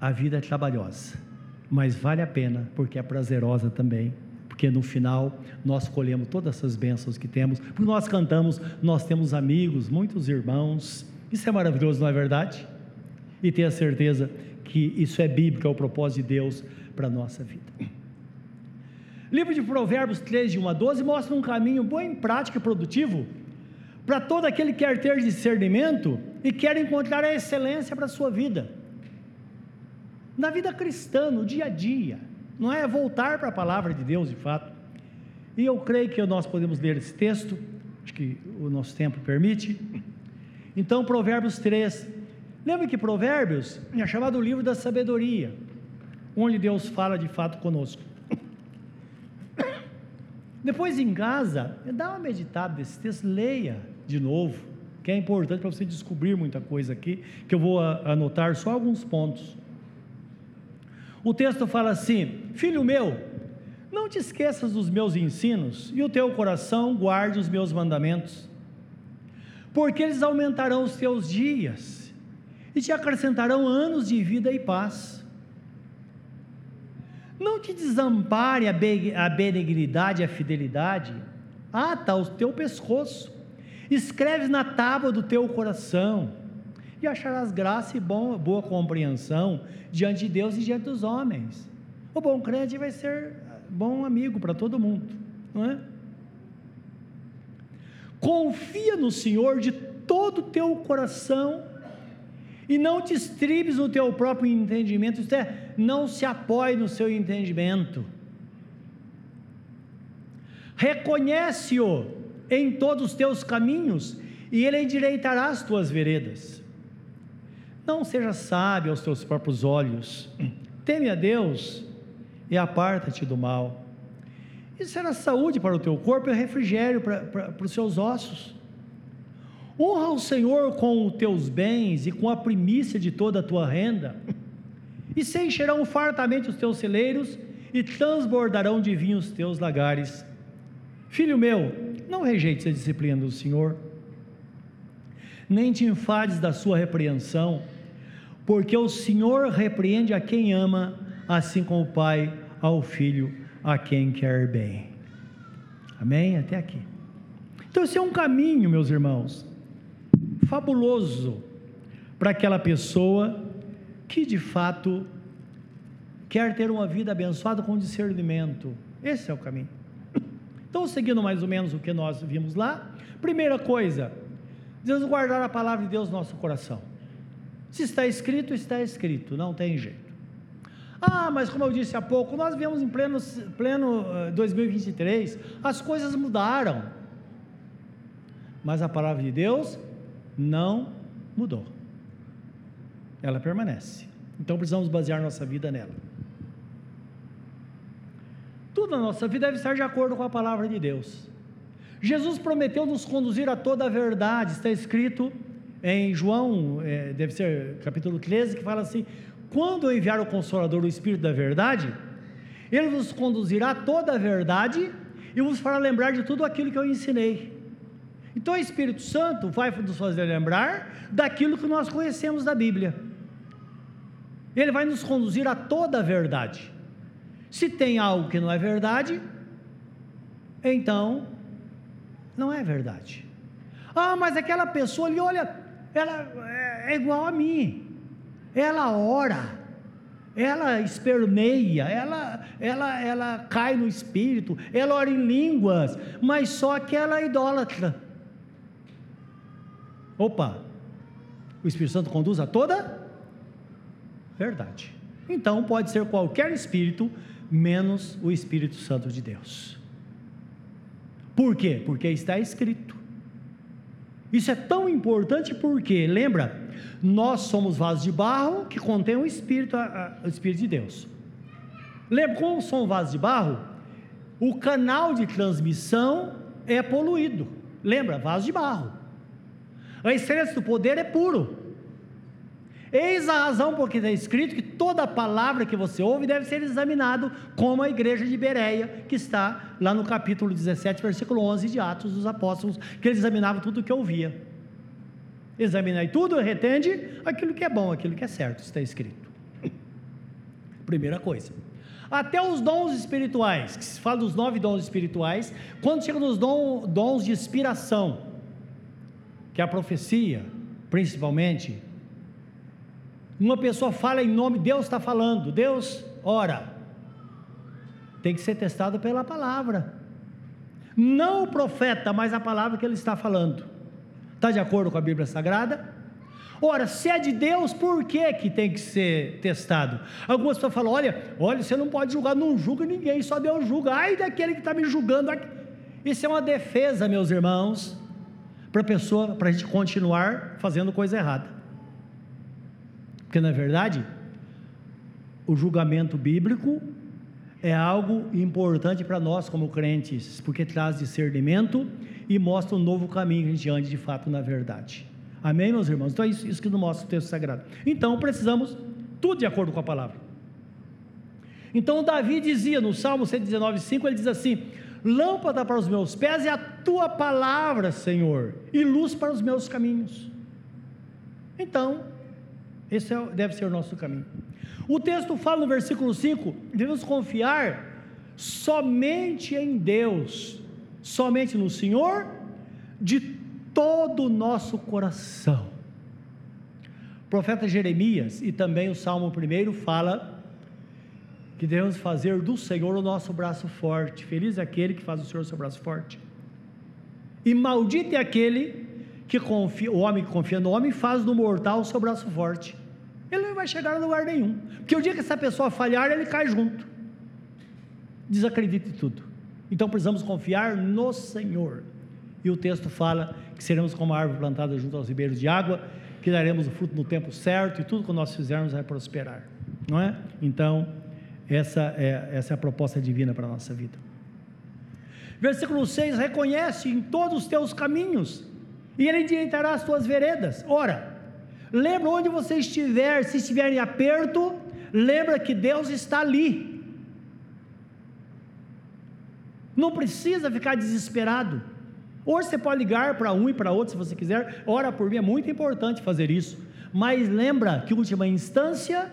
A vida é trabalhosa, mas vale a pena, porque é prazerosa também porque no final nós colhemos todas essas bênçãos que temos, porque nós cantamos, nós temos amigos, muitos irmãos, isso é maravilhoso, não é verdade? E tenha certeza que isso é bíblico, é o propósito de Deus para a nossa vida. Livro de Provérbios 3, de 1 a 12, mostra um caminho bom, prático e produtivo para todo aquele que quer ter discernimento e quer encontrar a excelência para a sua vida. Na vida cristã, no dia a dia não é voltar para a palavra de Deus de fato. E eu creio que nós podemos ler esse texto, acho que o nosso tempo permite. Então, Provérbios 3. Lembra que Provérbios é chamado o livro da sabedoria, onde Deus fala de fato conosco. Depois em casa, dá uma meditada desse texto, leia de novo, que é importante para você descobrir muita coisa aqui, que eu vou anotar só alguns pontos. O texto fala assim: Filho meu, não te esqueças dos meus ensinos, e o teu coração guarde os meus mandamentos, porque eles aumentarão os teus dias e te acrescentarão anos de vida e paz. Não te desampare a benignidade e a fidelidade, ata o teu pescoço, escreve na tábua do teu coração, e acharás graça e bom, boa compreensão diante de Deus e diante dos homens. O bom crente vai ser bom amigo para todo mundo, não é? Confia no Senhor de todo o teu coração e não te estribes no teu próprio entendimento, isto é, não se apoie no seu entendimento. Reconhece-o em todos os teus caminhos e ele endireitará as tuas veredas. Não seja sábio aos teus próprios olhos, teme a Deus e aparta-te do mal. Isso será saúde para o teu corpo e refrigério para, para, para os seus ossos. Honra o Senhor com os teus bens e com a primícia de toda a tua renda, e se encherão fartamente os teus celeiros e transbordarão de vinho os teus lagares. Filho meu, não rejeites a disciplina do Senhor, nem te enfades da sua repreensão, porque o Senhor repreende a quem ama assim como o Pai ao Filho a quem quer bem. Amém? Até aqui. Então, esse é um caminho, meus irmãos, fabuloso para aquela pessoa que de fato quer ter uma vida abençoada com discernimento. Esse é o caminho. Então, seguindo mais ou menos o que nós vimos lá, primeira coisa, Deus guardar a palavra de Deus no nosso coração. Se está escrito, está escrito, não tem jeito. Ah, mas como eu disse há pouco, nós vivemos em pleno, pleno 2023, eh, as coisas mudaram. Mas a palavra de Deus não mudou. Ela permanece. Então precisamos basear nossa vida nela. Tudo na nossa vida deve estar de acordo com a palavra de Deus. Jesus prometeu nos conduzir a toda a verdade, está escrito em João, é, deve ser capítulo 13, que fala assim: quando eu enviar o Consolador, o Espírito da Verdade, ele vos conduzirá toda a verdade e vos fará lembrar de tudo aquilo que eu ensinei. Então o Espírito Santo vai nos fazer lembrar daquilo que nós conhecemos da Bíblia. Ele vai nos conduzir a toda a verdade. Se tem algo que não é verdade, então não é verdade. Ah, mas aquela pessoa ali, olha, ela é igual a mim ela ora, ela esperneia, ela, ela, ela cai no espírito, ela ora em línguas, mas só que ela é idólatra. Opa, o Espírito Santo conduz a toda verdade. Então pode ser qualquer espírito, menos o Espírito Santo de Deus. Por quê? Porque está escrito. Isso é tão importante porque, lembra, nós somos vasos de barro que contém o Espírito, o Espírito de Deus. Lembra, como somos vasos de barro, o canal de transmissão é poluído. Lembra, vaso de barro. A essência do poder é puro. Eis a razão por que está escrito que toda palavra que você ouve deve ser examinado como a igreja de Bereia, que está lá no capítulo 17, versículo 11 de Atos dos Apóstolos, que eles examinavam tudo o que ouvia. Examinai tudo, retende aquilo que é bom, aquilo que é certo, está escrito. Primeira coisa. Até os dons espirituais, que se fala dos nove dons espirituais, quando chega nos dons de inspiração, que é a profecia, principalmente, uma pessoa fala em nome, Deus está falando, Deus ora, tem que ser testado pela palavra, não o profeta, mas a palavra que ele está falando. Está de acordo com a Bíblia Sagrada? Ora, se é de Deus, por que, que tem que ser testado? Algumas pessoas falam: olha, olha, você não pode julgar, não julga ninguém, só Deus julga. Ai daquele que está me julgando. Isso é uma defesa, meus irmãos, para a pessoa, para a gente continuar fazendo coisa errada. Porque na verdade, o julgamento bíblico é algo importante para nós como crentes, porque traz discernimento e mostra um novo caminho que a gente ande de fato na verdade. Amém, meus irmãos? Então é isso, isso que nos mostra o texto sagrado. Então precisamos tudo de acordo com a palavra. Então Davi dizia no Salmo 119,5, ele diz assim: Lâmpada para os meus pés é a tua palavra, Senhor, e luz para os meus caminhos. Então, esse é, deve ser o nosso caminho. O texto fala no versículo 5: devemos confiar somente em Deus, somente no Senhor, de todo o nosso coração. O profeta Jeremias e também o Salmo 1 fala que devemos fazer do Senhor o nosso braço forte. Feliz é aquele que faz o Senhor o seu braço forte. E maldito é aquele que confia, o homem que confia no homem faz do mortal o seu braço forte ele não vai chegar a lugar nenhum. Porque o dia que essa pessoa falhar, ele cai junto. Desacredite tudo. Então precisamos confiar no Senhor. E o texto fala que seremos como a árvore plantada junto aos ribeiros de água, que daremos o fruto no tempo certo e tudo que nós fizermos vai prosperar. Não é? Então, essa é, essa é a proposta divina para a nossa vida. Versículo 6: Reconhece em todos os teus caminhos, e ele endireitará as tuas veredas. Ora, Lembra onde você estiver, se estiver em aperto, lembra que Deus está ali. Não precisa ficar desesperado. Hoje você pode ligar para um e para outro se você quiser. Ora por mim, é muito importante fazer isso. Mas lembra que, última instância,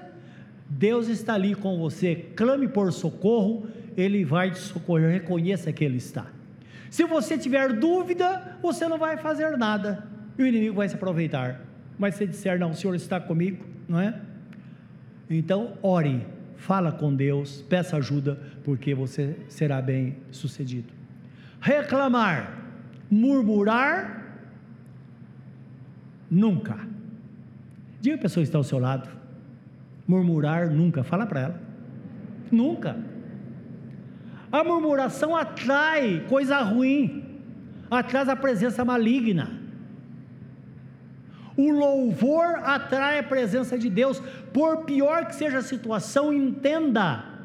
Deus está ali com você. Clame por socorro, Ele vai te socorrer. Reconheça que Ele está. Se você tiver dúvida, você não vai fazer nada. E o inimigo vai se aproveitar. Mas se disser, não, o Senhor está comigo, não é? Então, ore, fala com Deus, peça ajuda, porque você será bem sucedido. Reclamar, murmurar, nunca. Diga a pessoa que está ao seu lado, murmurar nunca, fala para ela, nunca. A murmuração atrai coisa ruim, atrai a presença maligna. O louvor atrai a presença de Deus, por pior que seja a situação, entenda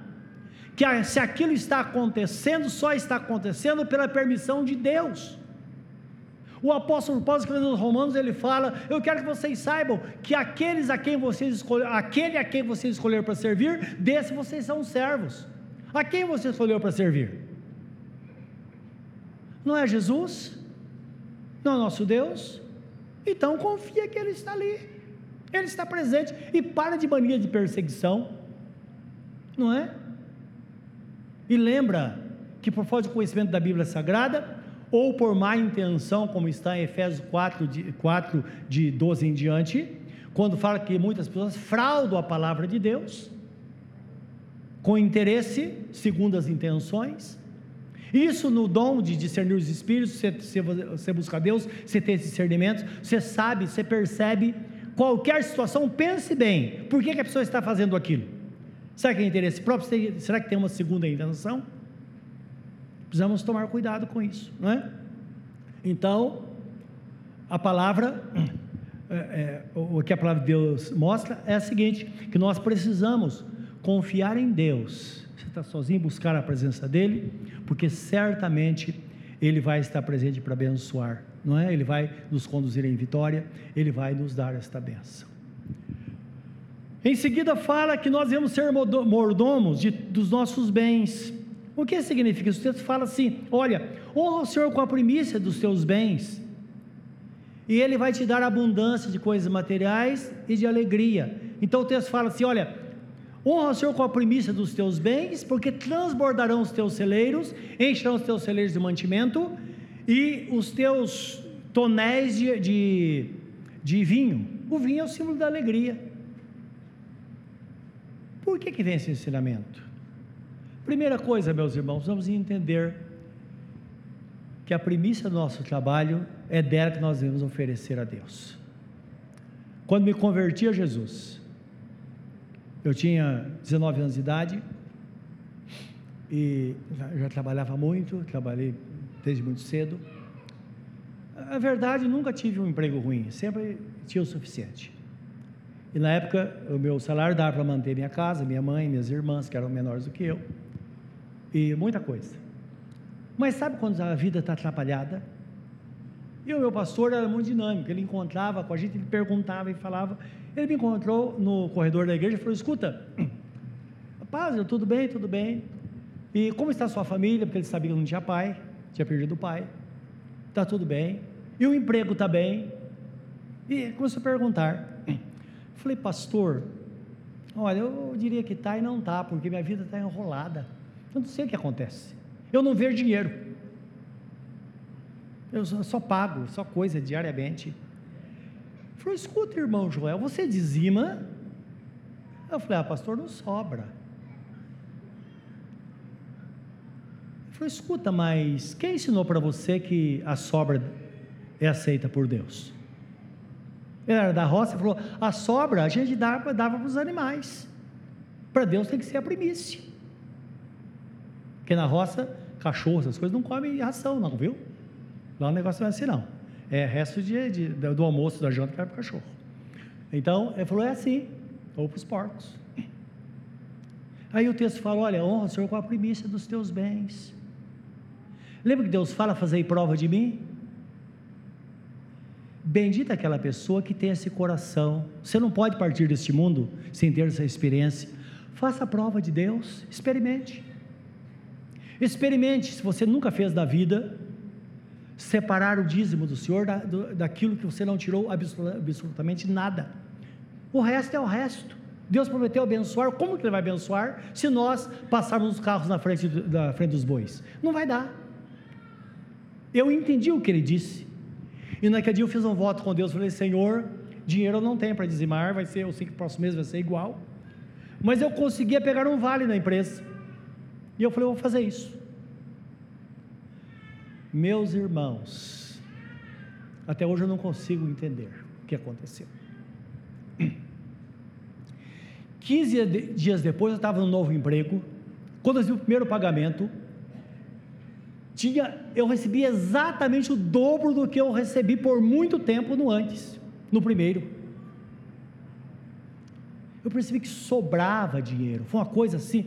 que se aquilo está acontecendo, só está acontecendo pela permissão de Deus. O apóstolo Paulo, escrevendo nos Romanos, ele fala: Eu quero que vocês saibam que aqueles a quem vocês aquele a quem vocês escolheram para servir, desse vocês são servos. A quem você escolheu para servir? Não é Jesus? Não é nosso Deus? Então confia que Ele está ali, Ele está presente. E para de mania de perseguição, não é? E lembra que por falta de conhecimento da Bíblia Sagrada, ou por má intenção, como está em Efésios 4, de, 4, de 12 em diante, quando fala que muitas pessoas fraudam a palavra de Deus, com interesse, segundo as intenções, isso no dom de discernir os espíritos, você, você, busca Deus, você tem esse discernimento, você sabe, você percebe qualquer situação, pense bem, por que, que a pessoa está fazendo aquilo? Será que é interesse próprio? Será que tem uma segunda intenção? Precisamos tomar cuidado com isso, não é? Então, a palavra, é, é, o que a palavra de Deus mostra é a seguinte: que nós precisamos confiar em Deus está sozinho, buscar a presença dEle, porque certamente Ele vai estar presente para abençoar, não é? Ele vai nos conduzir em vitória, Ele vai nos dar esta benção. Em seguida, fala que nós devemos ser mordomos de, dos nossos bens. O que significa isso? O texto fala assim: olha, honra o Senhor com a primícia dos teus bens, e Ele vai te dar abundância de coisas materiais e de alegria. Então o texto fala assim: olha, Honra o Senhor com a primícia dos teus bens, porque transbordarão os teus celeiros, encherão os teus celeiros de mantimento, e os teus tonéis de, de, de vinho. O vinho é o símbolo da alegria. Por que, que vem esse ensinamento? Primeira coisa, meus irmãos, vamos entender que a primícia do nosso trabalho é dela que nós devemos oferecer a Deus. Quando me converti a Jesus, eu tinha 19 anos de idade e já, trabalhava muito, trabalhei desde muito cedo. A verdade, nunca tive um emprego ruim, sempre tinha o suficiente. E na época, o meu salário dava para manter minha casa, minha mãe, minhas irmãs, que eram menores do que eu, e muita coisa. Mas sabe quando a vida está atrapalhada? E o meu pastor era muito dinâmico, ele encontrava com a gente, ele perguntava e falava. Ele me encontrou no corredor da igreja e falou: Escuta, rapaz, tudo bem, tudo bem. E como está a sua família? Porque ele sabia que não tinha pai, tinha perdido o pai. Está tudo bem. E o emprego está bem. E começou a perguntar. Falei, pastor, olha, eu diria que está e não está, porque minha vida está enrolada. Eu não sei o que acontece. Eu não vejo dinheiro. Eu só pago, só coisa diariamente. Falei, escuta, irmão Joel, você dizima? Eu falei, ah, pastor, não sobra. Ele falou, escuta, mas quem ensinou para você que a sobra é aceita por Deus? Ele era da roça, falou: a sobra a gente dava, dava para os animais. Para Deus tem que ser a primícia. Porque na roça, cachorro, essas coisas não comem ração, não, viu? Lá o negócio não é assim, não. É resto de, de do almoço, da janta que vai para o cachorro. Então, ele falou: é assim, ou para os porcos. Aí o texto fala: olha, honra o Senhor com a primícia dos teus bens. Lembra que Deus fala: fazer prova de mim? Bendita aquela pessoa que tem esse coração. Você não pode partir deste mundo sem ter essa experiência. Faça a prova de Deus, experimente. Experimente, se você nunca fez da vida, separar o dízimo do Senhor da, do, daquilo que você não tirou absolutamente nada. O resto é o resto. Deus prometeu abençoar, como que Ele vai abençoar se nós passarmos os carros na frente, da frente dos bois? Não vai dar. Eu entendi o que Ele disse. E naquele dia eu fiz um voto com Deus, falei, Senhor, dinheiro eu não tenho para dizimar, vai ser, eu sei que o próximo mês vai ser igual. Mas eu conseguia pegar um vale na empresa. E eu falei, eu vou fazer isso. Meus irmãos, até hoje eu não consigo entender o que aconteceu. 15 dias depois eu estava no novo emprego. Quando eu fiz o primeiro pagamento, tinha, eu recebi exatamente o dobro do que eu recebi por muito tempo no antes, no primeiro. Eu percebi que sobrava dinheiro, foi uma coisa assim,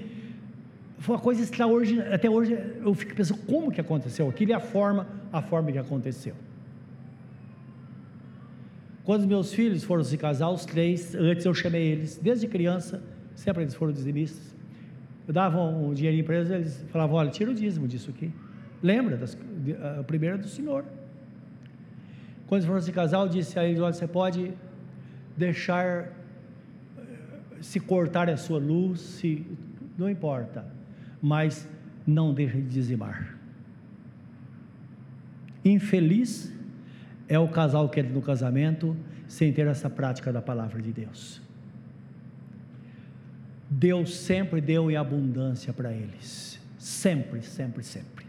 foi uma coisa extraordinária. Até hoje eu fico pensando como que aconteceu aquilo e a forma, a forma que aconteceu. Quando meus filhos foram se casar, os três, antes eu chamei eles, desde criança, sempre eles foram dizimistas. Eu dava um dinheirinho para eles, eles falavam: olha, tira o dízimo disso aqui. Lembra? Das, a primeira do Senhor. Quando eles foram se casar, eu disse a eles: olha, você pode deixar eh, se cortar a sua luz, se, não importa, mas não deixe de dizimar. Infeliz é o casal que entra no casamento sem ter essa prática da palavra de Deus. Deus sempre deu em abundância para eles. Sempre, sempre, sempre.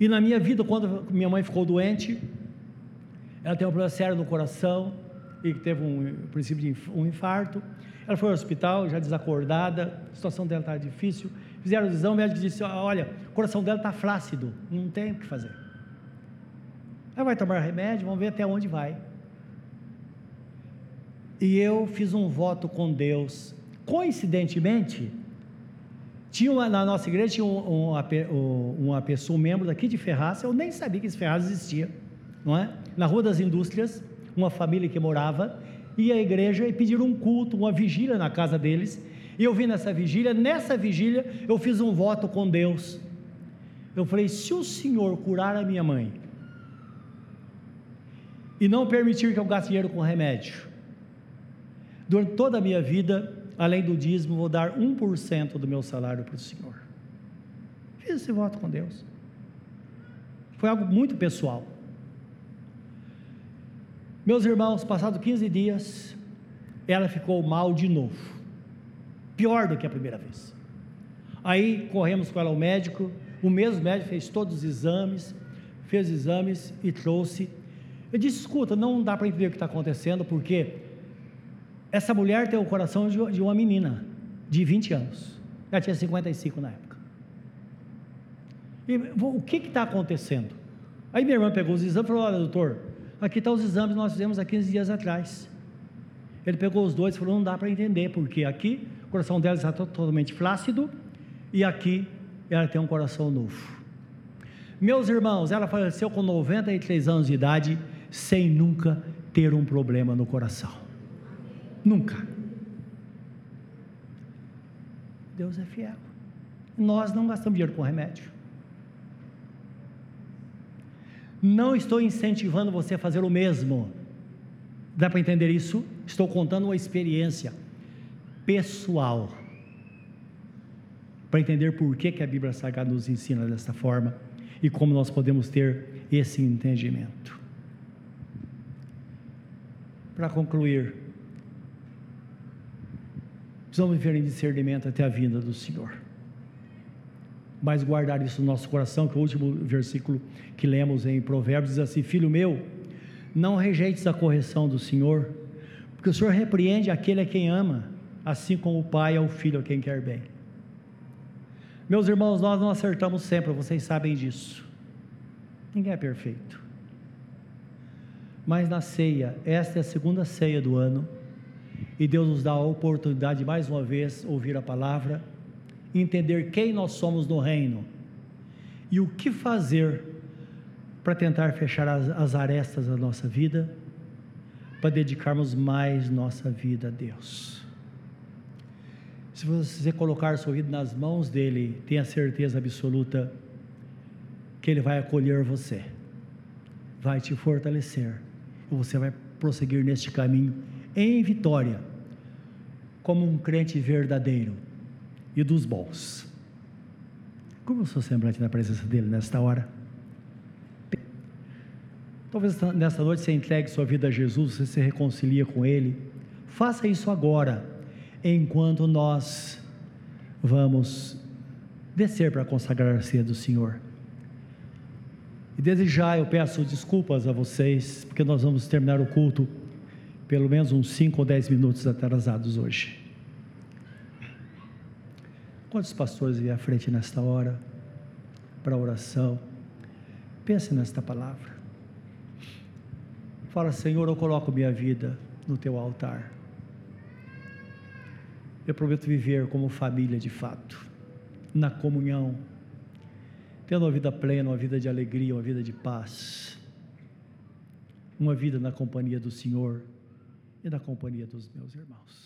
E na minha vida, quando minha mãe ficou doente, ela tem um problema sério no coração e teve um princípio de um infarto. Ela foi ao hospital, já desacordada, a situação dela estava difícil. Fizeram o exame, o médico disse: Olha, o coração dela está flácido, não tem o que fazer. Ela vai tomar remédio, vamos ver até onde vai. E eu fiz um voto com Deus. Coincidentemente, tinha uma, na nossa igreja tinha um, uma, uma pessoa, um membro daqui de Ferraz, eu nem sabia que esse Ferraz existia, não é? Na Rua das Indústrias, uma família que morava, e a igreja e pediram um culto, uma vigília na casa deles. E eu vim nessa vigília, nessa vigília eu fiz um voto com Deus. Eu falei: se o Senhor curar a minha mãe e não permitir que eu gaste dinheiro com remédio, durante toda a minha vida além do dízimo, vou dar 1% do meu salário para o Senhor. Fiz esse voto com Deus. Foi algo muito pessoal. Meus irmãos, passados 15 dias, ela ficou mal de novo. Pior do que a primeira vez. Aí corremos com ela ao médico. O mesmo médico fez todos os exames, fez exames e trouxe. Eu disse: escuta, não dá para entender o que está acontecendo, porque essa mulher tem o coração de, uma menina de 20 anos. Ela tinha 55 na época. E, o que está acontecendo? Aí minha irmã pegou os exames e falou: Olha, doutor, aqui estão tá os exames que nós fizemos há 15 dias atrás. Ele pegou os dois e falou: Não dá para entender, porque aqui coração dela está totalmente flácido e aqui ela tem um coração novo. Meus irmãos, ela faleceu com 93 anos de idade, sem nunca ter um problema no coração. Nunca. Deus é fiel. Nós não gastamos dinheiro com remédio. Não estou incentivando você a fazer o mesmo. Dá para entender isso? Estou contando uma experiência pessoal. Para entender por que, que a Bíblia Sagrada nos ensina dessa forma e como nós podemos ter esse entendimento. Para concluir, precisamos viver em discernimento até a vinda do Senhor. Mas guardar isso no nosso coração, que o último versículo que lemos em Provérbios diz assim: Filho meu, não rejeites a correção do Senhor, porque o Senhor repreende aquele a quem ama, assim como o pai ao filho a quem quer bem. Meus irmãos, nós não acertamos sempre, vocês sabem disso. Ninguém é perfeito. Mas na ceia, esta é a segunda ceia do ano, e Deus nos dá a oportunidade de mais uma vez ouvir a palavra, entender quem nós somos no reino e o que fazer para tentar fechar as, as arestas da nossa vida, para dedicarmos mais nossa vida a Deus. Se você colocar sua vida nas mãos dele, tenha certeza absoluta que ele vai acolher você, vai te fortalecer, e você vai prosseguir neste caminho em vitória, como um crente verdadeiro e dos bons. Como eu sou semblante na presença dele nesta hora? Talvez nesta noite você entregue sua vida a Jesus, você se reconcilia com Ele. Faça isso agora, enquanto nós vamos descer para consagrar a ceia do Senhor. E desde já eu peço desculpas a vocês, porque nós vamos terminar o culto pelo menos uns 5 ou 10 minutos atrasados hoje. Quantos pastores vêm à frente nesta hora para a oração? Pense nesta palavra. Fala, Senhor, eu coloco minha vida no teu altar. Eu prometo viver como família de fato, na comunhão, tendo uma vida plena, uma vida de alegria, uma vida de paz, uma vida na companhia do Senhor e na companhia dos meus irmãos.